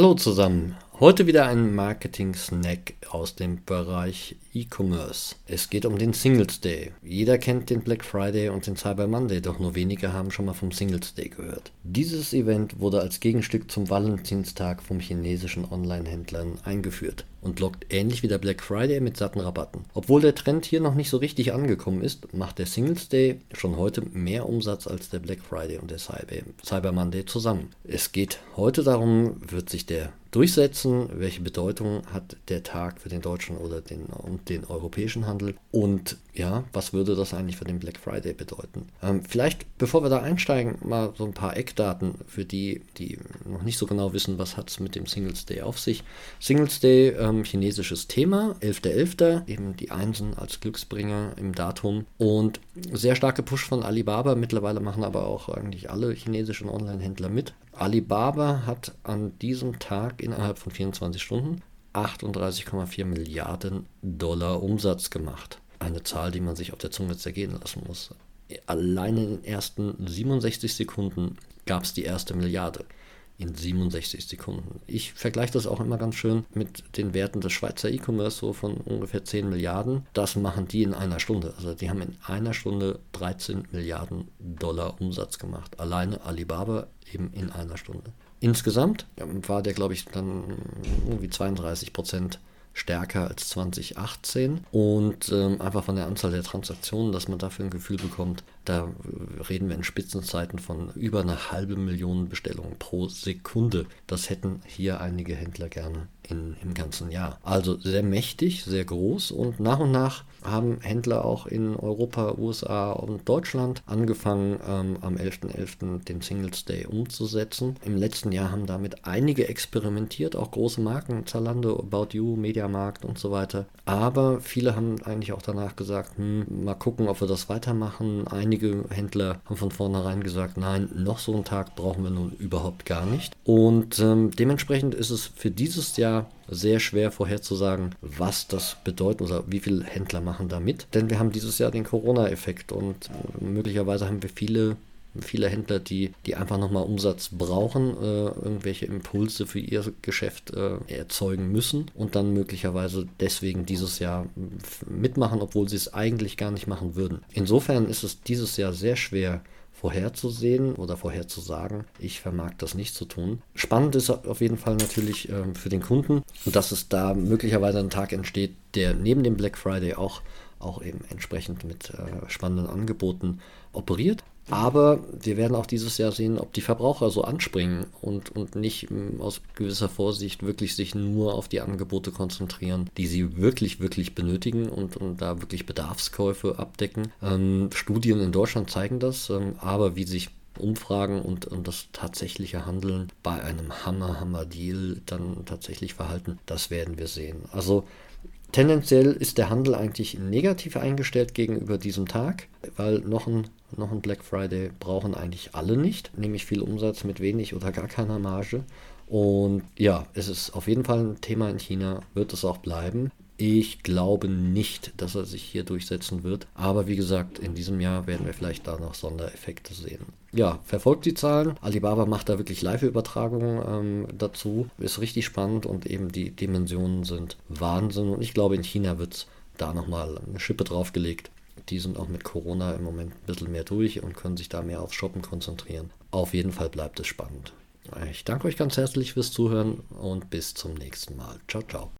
Hallo zusammen. Heute wieder ein Marketing-Snack aus dem Bereich E-Commerce. Es geht um den Singles Day. Jeder kennt den Black Friday und den Cyber Monday, doch nur wenige haben schon mal vom Singles Day gehört. Dieses Event wurde als Gegenstück zum Valentinstag vom chinesischen Online-Händlern eingeführt und lockt ähnlich wie der Black Friday mit satten Rabatten. Obwohl der Trend hier noch nicht so richtig angekommen ist, macht der Singles Day schon heute mehr Umsatz als der Black Friday und der Cyber Monday zusammen. Es geht heute darum, wird sich der durchsetzen, welche Bedeutung hat der Tag für den deutschen oder den, und den europäischen Handel und ja, was würde das eigentlich für den Black Friday bedeuten? Ähm, vielleicht, bevor wir da einsteigen, mal so ein paar Eckdaten für die, die noch nicht so genau wissen, was hat es mit dem Singles Day auf sich. Singles Day, ähm, chinesisches Thema, 11.11., .11., eben die Einsen als Glücksbringer im Datum und sehr starke Push von Alibaba. Mittlerweile machen aber auch eigentlich alle chinesischen Online-Händler mit. Alibaba hat an diesem Tag innerhalb von 24 Stunden 38,4 Milliarden Dollar Umsatz gemacht. Eine Zahl, die man sich auf der Zunge zergehen lassen muss. Allein in den ersten 67 Sekunden gab es die erste Milliarde in 67 Sekunden. Ich vergleiche das auch immer ganz schön mit den Werten des Schweizer E-Commerce, so von ungefähr 10 Milliarden. Das machen die in einer Stunde. Also die haben in einer Stunde 13 Milliarden Dollar Umsatz gemacht. Alleine Alibaba eben in einer Stunde. Insgesamt war der, glaube ich, dann irgendwie 32 Prozent stärker als 2018 und ähm, einfach von der Anzahl der Transaktionen, dass man dafür ein Gefühl bekommt, da reden wir in Spitzenzeiten von über einer halben Million Bestellungen pro Sekunde. Das hätten hier einige Händler gerne in, im ganzen Jahr. Also sehr mächtig, sehr groß und nach und nach haben Händler auch in Europa, USA und Deutschland angefangen, ähm, am 11.11. .11. den Singles Day umzusetzen. Im letzten Jahr haben damit einige experimentiert, auch große Marken, Zalando, About You, Mediamarkt und so weiter. Aber viele haben eigentlich auch danach gesagt, hm, mal gucken, ob wir das weitermachen. Einige Händler haben von vornherein gesagt, nein, noch so einen Tag brauchen wir nun überhaupt gar nicht. Und ähm, dementsprechend ist es für dieses Jahr sehr schwer vorherzusagen, was das bedeutet oder wie viele Händler machen da mit. Denn wir haben dieses Jahr den Corona-Effekt und möglicherweise haben wir viele viele Händler, die, die einfach nochmal Umsatz brauchen, äh, irgendwelche Impulse für ihr Geschäft äh, erzeugen müssen und dann möglicherweise deswegen dieses Jahr mitmachen, obwohl sie es eigentlich gar nicht machen würden. Insofern ist es dieses Jahr sehr schwer, vorherzusehen oder vorherzusagen. Ich vermag das nicht zu tun. Spannend ist auf jeden Fall natürlich äh, für den Kunden, dass es da möglicherweise ein Tag entsteht, der neben dem Black Friday auch, auch eben entsprechend mit äh, spannenden Angeboten operiert. Aber wir werden auch dieses Jahr sehen, ob die Verbraucher so anspringen und, und nicht mm, aus gewisser Vorsicht wirklich sich nur auf die Angebote konzentrieren, die sie wirklich, wirklich benötigen und, und da wirklich Bedarfskäufe abdecken. Ähm, Studien in Deutschland zeigen das, ähm, aber wie sich Umfragen und, und das tatsächliche Handeln bei einem Hammer-Hammer-Deal dann tatsächlich verhalten, das werden wir sehen. Also Tendenziell ist der Handel eigentlich negativ eingestellt gegenüber diesem Tag, weil noch ein, noch ein Black Friday brauchen eigentlich alle nicht, nämlich viel Umsatz mit wenig oder gar keiner Marge. Und ja, es ist auf jeden Fall ein Thema in China, wird es auch bleiben. Ich glaube nicht, dass er sich hier durchsetzen wird. Aber wie gesagt, in diesem Jahr werden wir vielleicht da noch Sondereffekte sehen. Ja, verfolgt die Zahlen. Alibaba macht da wirklich Live-Übertragungen ähm, dazu. Ist richtig spannend und eben die Dimensionen sind Wahnsinn. Und ich glaube, in China wird es da nochmal eine Schippe draufgelegt. Die sind auch mit Corona im Moment ein bisschen mehr durch und können sich da mehr aufs Shoppen konzentrieren. Auf jeden Fall bleibt es spannend. Ich danke euch ganz herzlich fürs Zuhören und bis zum nächsten Mal. Ciao, ciao.